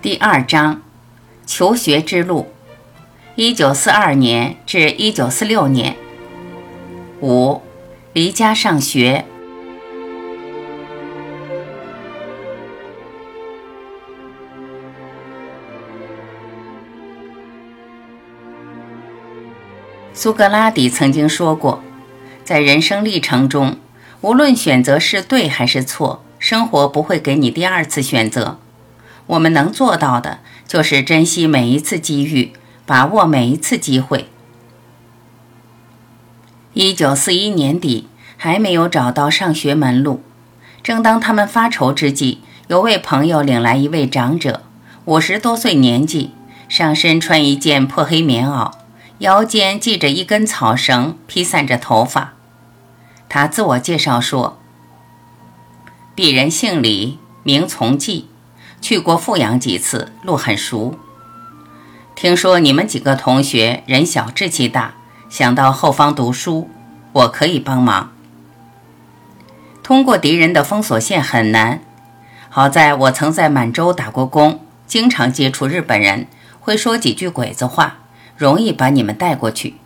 第二章，求学之路，一九四二年至一九四六年。五，离家上学。苏格拉底曾经说过，在人生历程中，无论选择是对还是错，生活不会给你第二次选择。我们能做到的，就是珍惜每一次机遇，把握每一次机会。一九四一年底，还没有找到上学门路。正当他们发愁之际，有位朋友领来一位长者，五十多岁年纪，上身穿一件破黑棉袄，腰间系着一根草绳，披散着头发。他自我介绍说：“鄙人姓李，名从纪。”去过富阳几次，路很熟。听说你们几个同学人小志气大，想到后方读书，我可以帮忙。通过敌人的封锁线很难，好在我曾在满洲打过工，经常接触日本人，会说几句鬼子话，容易把你们带过去。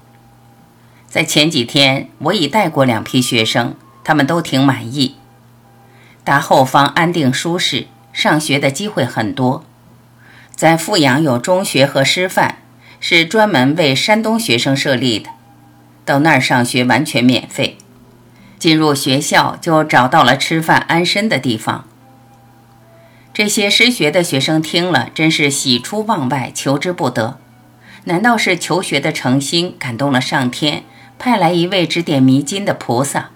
在前几天，我已带过两批学生，他们都挺满意。大后方安定舒适。上学的机会很多，在富阳有中学和师范，是专门为山东学生设立的。到那儿上学完全免费，进入学校就找到了吃饭安身的地方。这些失学的学生听了，真是喜出望外，求之不得。难道是求学的诚心感动了上天，派来一位指点迷津的菩萨？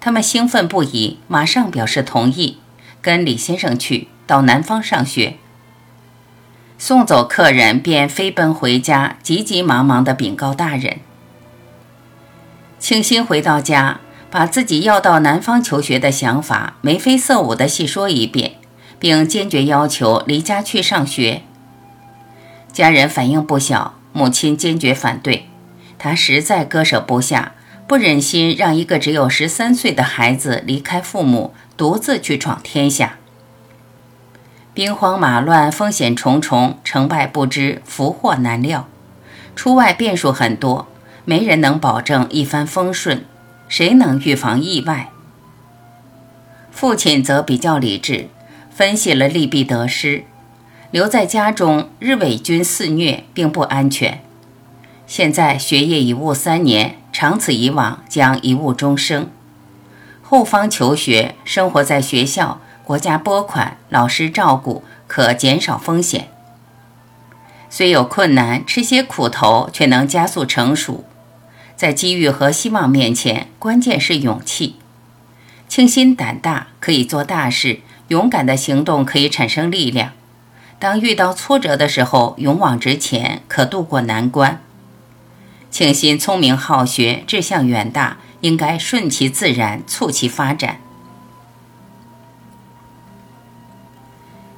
他们兴奋不已，马上表示同意。跟李先生去到南方上学，送走客人便飞奔回家，急急忙忙地禀告大人。庆新回到家，把自己要到南方求学的想法眉飞色舞地细说一遍，并坚决要求离家去上学。家人反应不小，母亲坚决反对，她实在割舍不下。不忍心让一个只有十三岁的孩子离开父母，独自去闯天下。兵荒马乱，风险重重，成败不知，福祸难料，出外变数很多，没人能保证一帆风顺，谁能预防意外？父亲则比较理智，分析了利弊得失。留在家中，日伪军肆虐，并不安全。现在学业已误三年。长此以往，将贻误终生。后方求学，生活在学校，国家拨款，老师照顾，可减少风险。虽有困难，吃些苦头，却能加速成熟。在机遇和希望面前，关键是勇气。清心胆大，可以做大事；勇敢的行动可以产生力量。当遇到挫折的时候，勇往直前，可渡过难关。庆新聪明好学，志向远大，应该顺其自然，促其发展。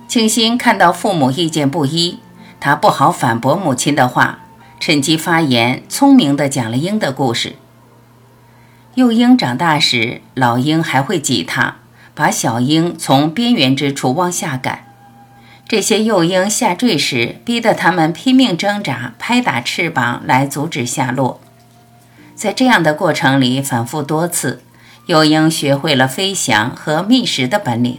庆新看到父母意见不一，他不好反驳母亲的话，趁机发言，聪明的讲了鹰的故事。幼鹰长大时，老鹰还会挤它，把小鹰从边缘之处往下赶。这些幼鹰下坠时，逼得它们拼命挣扎，拍打翅膀来阻止下落。在这样的过程里，反复多次，幼鹰学会了飞翔和觅食的本领。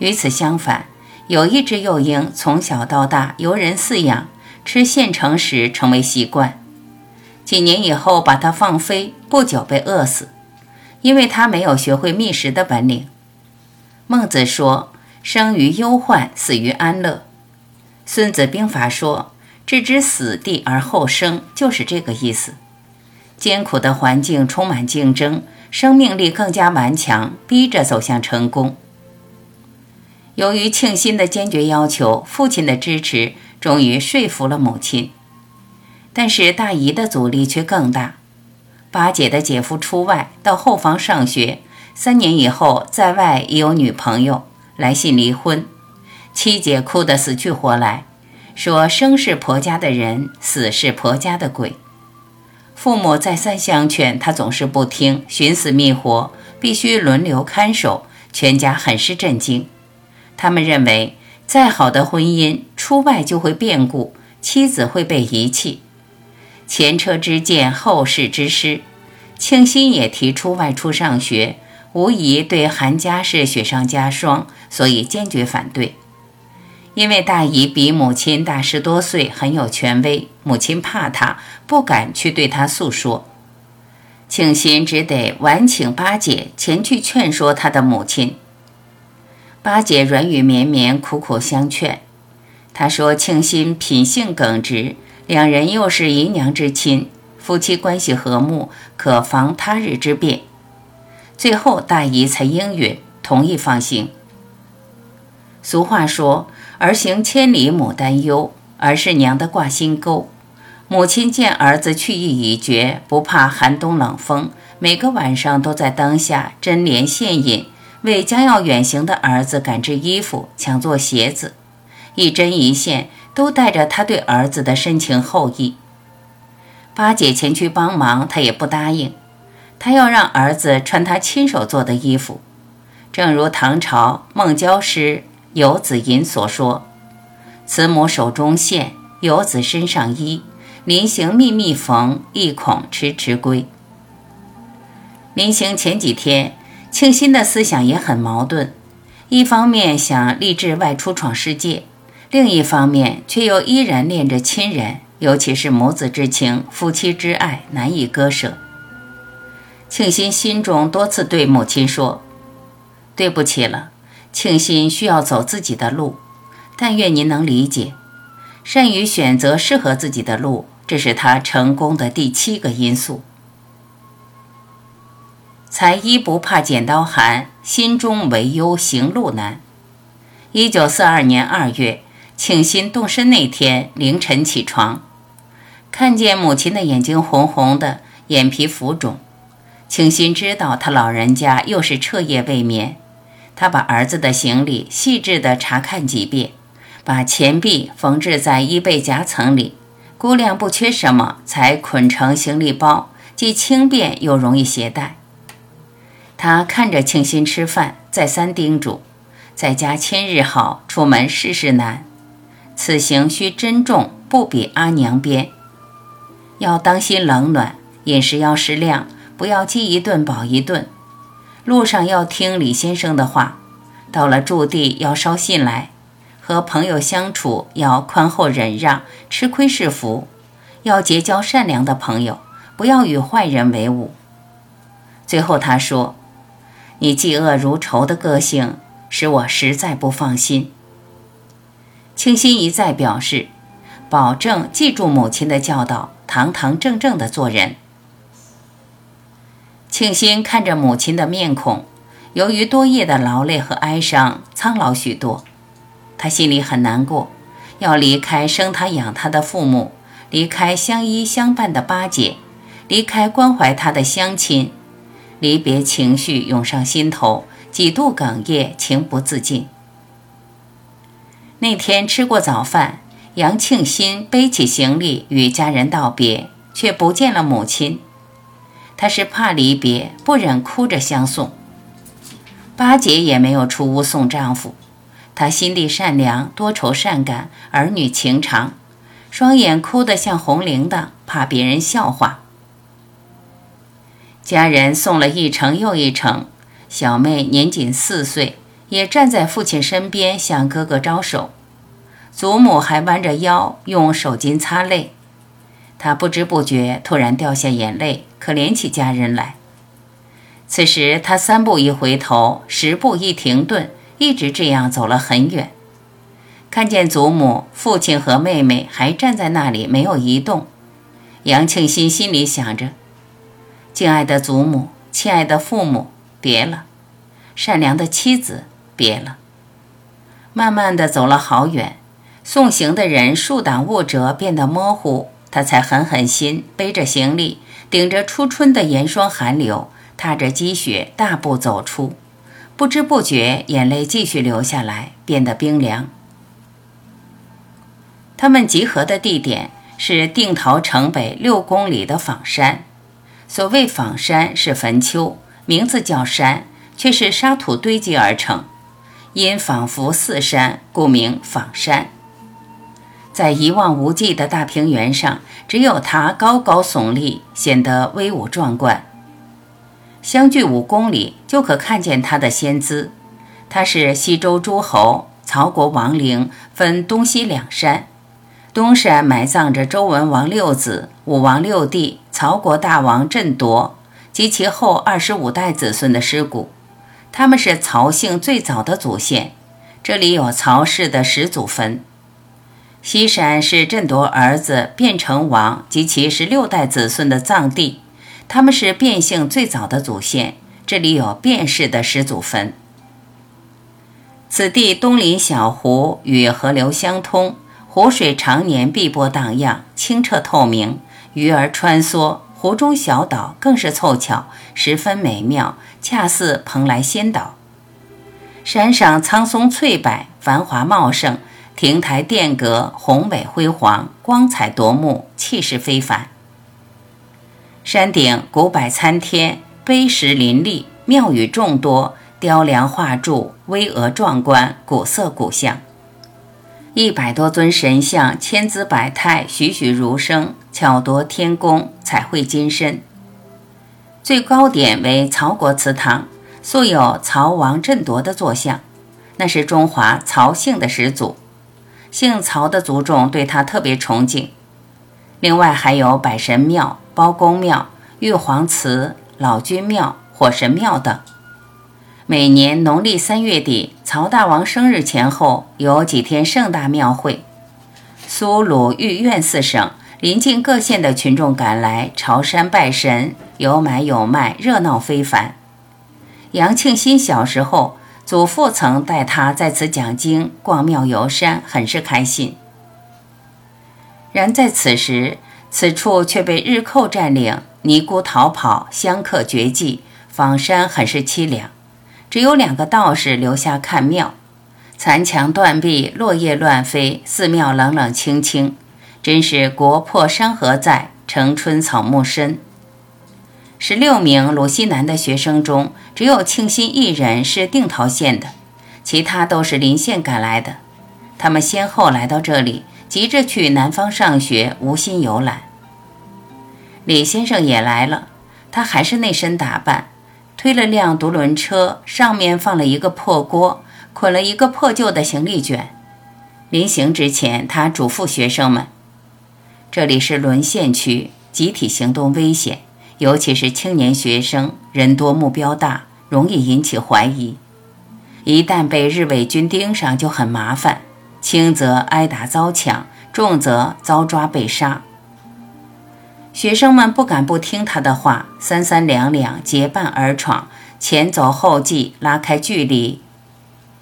与此相反，有一只幼鹰从小到大由人饲养，吃现成食成为习惯。几年以后，把它放飞，不久被饿死，因为它没有学会觅食的本领。孟子说。生于忧患，死于安乐。孙子兵法说：“置之死地而后生”，就是这个意思。艰苦的环境充满竞争，生命力更加顽强，逼着走向成功。由于庆新的坚决要求，父亲的支持，终于说服了母亲。但是大姨的阻力却更大。八姐的姐夫出外到后方上学，三年以后在外已有女朋友。来信离婚，七姐哭得死去活来，说生是婆家的人，死是婆家的鬼。父母再三相劝，她总是不听，寻死觅活，必须轮流看守，全家很是震惊。他们认为再好的婚姻，出外就会变故，妻子会被遗弃。前车之鉴，后事之师。庆新也提出外出上学，无疑对韩家是雪上加霜，所以坚决反对。因为大姨比母亲大十多岁，很有权威，母亲怕她，不敢去对她诉说。庆新只得晚请八姐前去劝说他的母亲。八姐软语绵绵，苦苦相劝。她说：“庆新品性耿直，两人又是姨娘之亲，夫妻关系和睦，可防他日之变。”最后，大姨才应允，同意放行。俗话说。儿行千里母担忧，儿是娘的挂心钩。母亲见儿子去意已决，不怕寒冬冷风，每个晚上都在灯下针连线引，为将要远行的儿子赶制衣服、抢做鞋子，一针一线都带着他对儿子的深情厚谊。八姐前去帮忙，他也不答应，他要让儿子穿他亲手做的衣服，正如唐朝孟郊诗。游子吟所说：“慈母手中线，游子身上衣。临行密密缝，意恐迟迟归。”临行前几天，庆新的思想也很矛盾：一方面想立志外出闯世界，另一方面却又依然恋着亲人，尤其是母子之情、夫妻之爱，难以割舍。庆新心中多次对母亲说：“对不起了。”庆新需要走自己的路，但愿您能理解。善于选择适合自己的路，这是他成功的第七个因素。才衣不怕剪刀寒，心中唯忧行路难。一九四二年二月，庆新动身那天凌晨起床，看见母亲的眼睛红红的，眼皮浮肿。庆新知道他老人家又是彻夜未眠。他把儿子的行李细致地查看几遍，把钱币缝制在衣背夹层里，估量不缺什么，才捆成行李包，既轻便又容易携带。他看着庆新吃饭，再三叮嘱：在家千日好，出门事事难。此行需珍重，不比阿娘边。要当心冷暖，饮食要适量，不要饥一顿饱一顿。路上要听李先生的话，到了驻地要捎信来，和朋友相处要宽厚忍让，吃亏是福，要结交善良的朋友，不要与坏人为伍。最后他说：“你嫉恶如仇的个性使我实在不放心。”清新一再表示，保证记住母亲的教导，堂堂正正的做人。庆新看着母亲的面孔，由于多夜的劳累和哀伤，苍老许多。他心里很难过，要离开生他养他的父母，离开相依相伴的八姐，离开关怀他的乡亲，离别情绪涌上心头，几度哽咽，情不自禁。那天吃过早饭，杨庆新背起行李与家人道别，却不见了母亲。他是怕离别，不忍哭着相送。八姐也没有出屋送丈夫，她心地善良，多愁善感，儿女情长，双眼哭得像红铃铛，怕别人笑话。家人送了一程又一程，小妹年仅四岁，也站在父亲身边向哥哥招手，祖母还弯着腰用手巾擦泪。他不知不觉突然掉下眼泪，可怜起家人来。此时他三步一回头，十步一停顿，一直这样走了很远。看见祖母、父亲和妹妹还站在那里没有移动，杨庆新心里想着：敬爱的祖母、亲爱的父母，别了；善良的妻子，别了。慢慢的走了好远，送行的人树挡雾折，变得模糊。他才狠狠心，背着行李，顶着初春的严霜寒流，踏着积雪，大步走出。不知不觉，眼泪继续流下来，变得冰凉。他们集合的地点是定陶城北六公里的仿山。所谓仿山，是坟丘，名字叫山，却是沙土堆积而成。因仿佛似山，故名仿山。在一望无际的大平原上，只有它高高耸立，显得威武壮观。相距五公里，就可看见它的仙姿。它是西周诸侯曹国王陵，分东西两山。东山埋葬着周文王六子、武王六弟、曹国大王郑铎及其后二十五代子孙的尸骨，他们是曹姓最早的祖先。这里有曹氏的始祖坟。西山是郑铎儿子卞成王及其十六代子孙的葬地，他们是卞姓最早的祖先。这里有卞氏的始祖坟。此地东临小湖，与河流相通，湖水常年碧波荡漾，清澈透明，鱼儿穿梭，湖中小岛更是凑巧，十分美妙，恰似蓬莱仙岛。山上苍松翠柏，繁华茂盛。亭台殿阁宏伟辉煌，光彩夺目，气势非凡。山顶古柏参天，碑石林立，庙宇众多，雕梁画柱巍峨壮观，古色古香。一百多尊神像，千姿百态，栩栩如生，巧夺天工，彩绘金身。最高点为曹国祠堂，素有曹王振铎的坐像，那是中华曹姓的始祖。姓曹的族众对他特别崇敬，另外还有百神庙、包公庙、玉皇祠、老君庙、火神庙等。每年农历三月底，曹大王生日前后有几天盛大庙会，苏鲁豫苑四省临近各县的群众赶来朝山拜神，有买有卖，热闹非凡。杨庆新小时候。祖父曾带他在此讲经、逛庙、游山，很是开心。然在此时，此处却被日寇占领，尼姑逃跑，香客绝迹，访山很是凄凉。只有两个道士留下看庙，残墙断壁，落叶乱飞，寺庙冷冷清清，真是国破山河在，城春草木深。十六名鲁西南的学生中，只有庆新一人是定陶县的，其他都是邻县赶来的。他们先后来到这里，急着去南方上学，无心游览。李先生也来了，他还是那身打扮，推了辆独轮车，上面放了一个破锅，捆了一个破旧的行李卷。临行之前，他嘱咐学生们：“这里是沦陷区，集体行动危险。”尤其是青年学生，人多目标大，容易引起怀疑。一旦被日伪军盯上，就很麻烦，轻则挨打遭抢，重则遭抓被杀。学生们不敢不听他的话，三三两两结伴而闯，前走后继，拉开距离，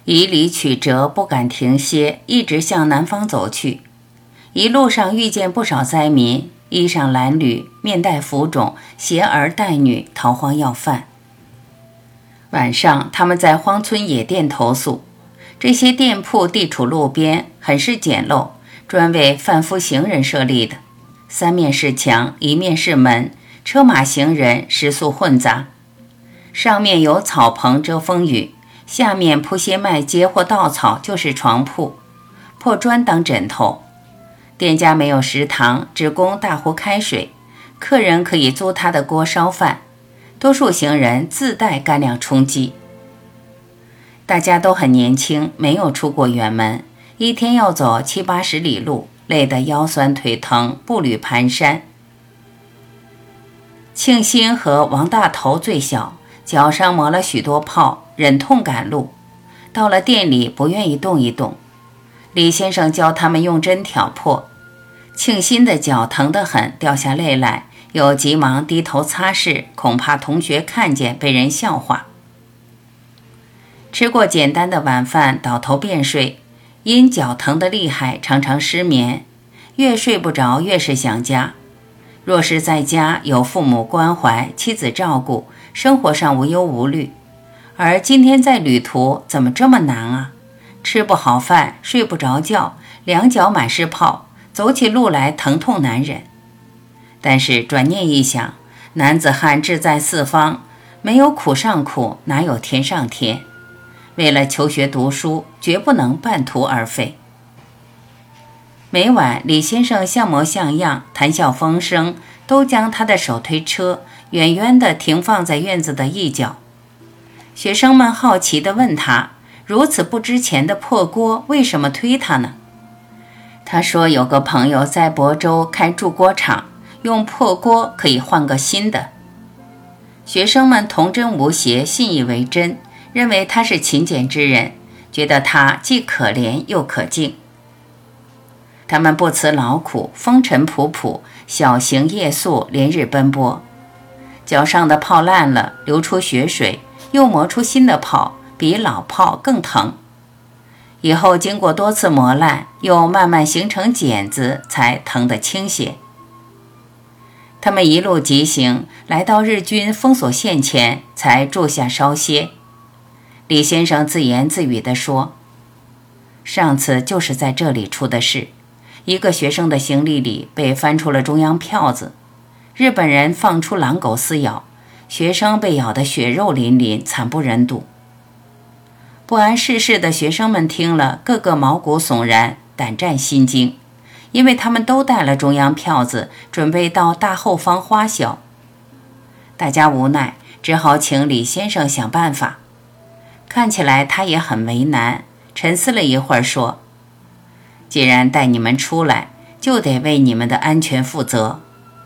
以理曲折，不敢停歇，一直向南方走去。一路上遇见不少灾民。衣裳褴褛，面带浮肿，携儿带女，逃荒要饭。晚上，他们在荒村野店投宿，这些店铺地处路边，很是简陋，专为贩夫行人设立的。三面是墙，一面是门，车马行人食宿混杂。上面有草棚遮风雨，下面铺些麦秸或稻草，就是床铺，破砖当枕头。店家没有食堂，只供大壶开水，客人可以租他的锅烧饭。多数行人自带干粮充饥。大家都很年轻，没有出过远门，一天要走七八十里路，累得腰酸腿疼，步履蹒跚。庆新和王大头最小，脚上磨了许多泡，忍痛赶路。到了店里，不愿意动一动。李先生教他们用针挑破，庆新的脚疼得很，掉下泪来，又急忙低头擦拭，恐怕同学看见被人笑话。吃过简单的晚饭，倒头便睡，因脚疼得厉害，常常失眠，越睡不着越是想家。若是在家有父母关怀，妻子照顾，生活上无忧无虑，而今天在旅途，怎么这么难啊？吃不好饭，睡不着觉，两脚满是泡，走起路来疼痛难忍。但是转念一想，男子汉志在四方，没有苦上苦，哪有天上天？为了求学读书，绝不能半途而废。每晚，李先生像模像样，谈笑风生，都将他的手推车远远地停放在院子的一角。学生们好奇地问他：“如此不值钱的破锅，为什么推它呢？”他说：“有个朋友在亳州开铸锅厂，用破锅可以换个新的。”学生们童真无邪，信以为真，认为他是勤俭之人，觉得他既可怜又可敬。他们不辞劳苦，风尘仆仆，小行夜宿，连日奔波。脚上的泡烂了，流出血水，又磨出新的泡，比老炮更疼。以后经过多次磨烂，又慢慢形成茧子，才疼得轻些。他们一路疾行，来到日军封锁线前，才住下稍歇。李先生自言自语地说：“上次就是在这里出的事。”一个学生的行李里被翻出了中央票子，日本人放出狼狗撕咬，学生被咬得血肉淋淋，惨不忍睹。不谙世事的学生们听了，个个毛骨悚然，胆战心惊，因为他们都带了中央票子，准备到大后方花销。大家无奈，只好请李先生想办法。看起来他也很为难，沉思了一会儿说。既然带你们出来，就得为你们的安全负责。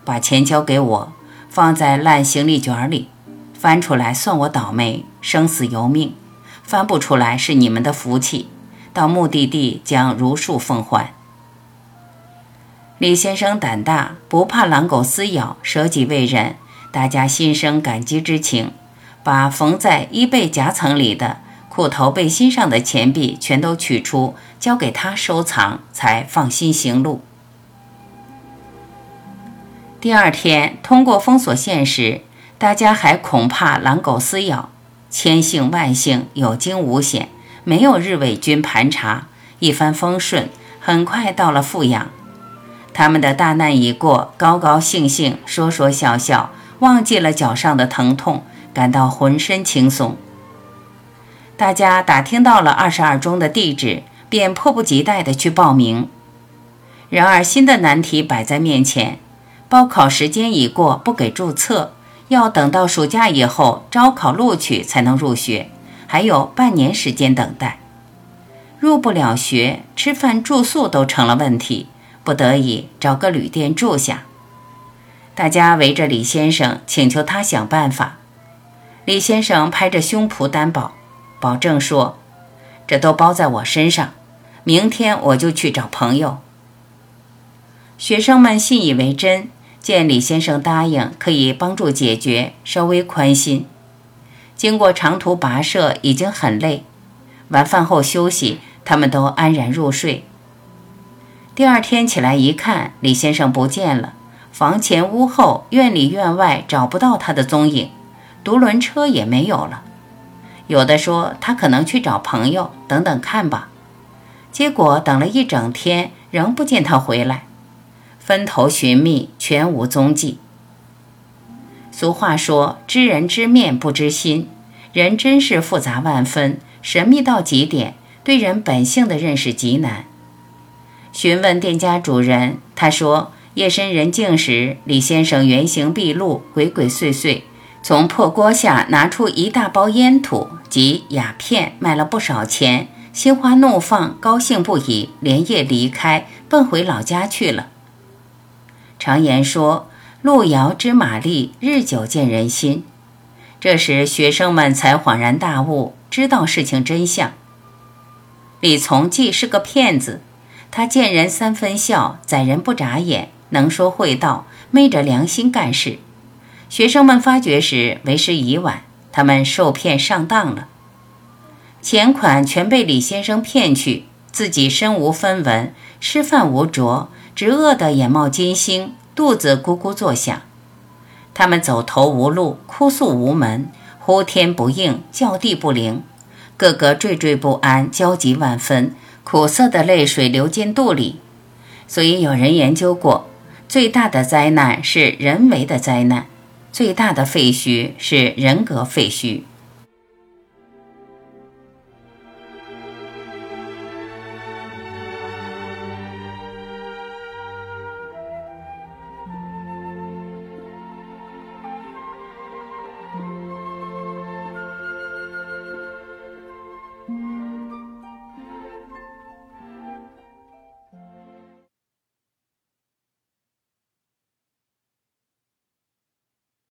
把钱交给我，放在烂行李卷里，翻出来算我倒霉，生死由命；翻不出来是你们的福气。到目的地将如数奉还。李先生胆大，不怕狼狗撕咬，舍己为人，大家心生感激之情，把缝在衣背夹层里的。裤头背心上的钱币全都取出，交给他收藏，才放心行路。第二天通过封锁线时，大家还恐怕狼狗撕咬，千幸万幸，有惊无险，没有日伪军盘查，一帆风顺，很快到了富阳。他们的大难已过，高高兴兴，说说笑笑，忘记了脚上的疼痛，感到浑身轻松。大家打听到了二十二中的地址，便迫不及待地去报名。然而新的难题摆在面前：报考时间已过，不给注册，要等到暑假以后招考录取才能入学，还有半年时间等待。入不了学，吃饭住宿都成了问题，不得已找个旅店住下。大家围着李先生，请求他想办法。李先生拍着胸脯担保。保证说：“这都包在我身上，明天我就去找朋友。”学生们信以为真，见李先生答应可以帮助解决，稍微宽心。经过长途跋涉，已经很累，晚饭后休息，他们都安然入睡。第二天起来一看，李先生不见了，房前屋后、院里院外找不到他的踪影，独轮车也没有了。有的说他可能去找朋友，等等看吧。结果等了一整天，仍不见他回来，分头寻觅，全无踪迹。俗话说：“知人知面不知心。”人真是复杂万分，神秘到极点，对人本性的认识极难。询问店家主人，他说：“夜深人静时，李先生原形毕露，鬼鬼祟祟。”从破锅下拿出一大包烟土及鸦片，卖了不少钱，心花怒放，高兴不已，连夜离开，奔回老家去了。常言说：“路遥知马力，日久见人心。”这时学生们才恍然大悟，知道事情真相。李从济是个骗子，他见人三分笑，宰人不眨眼，能说会道，昧着良心干事。学生们发觉时，为时已晚，他们受骗上当了，钱款全被李先生骗去，自己身无分文，吃饭无着，直饿得眼冒金星，肚子咕咕作响。他们走投无路，哭诉无门，呼天不应，叫地不灵，个个惴惴不安，焦急万分，苦涩的泪水流进肚里。所以有人研究过，最大的灾难是人为的灾难。最大的废墟是人格废墟。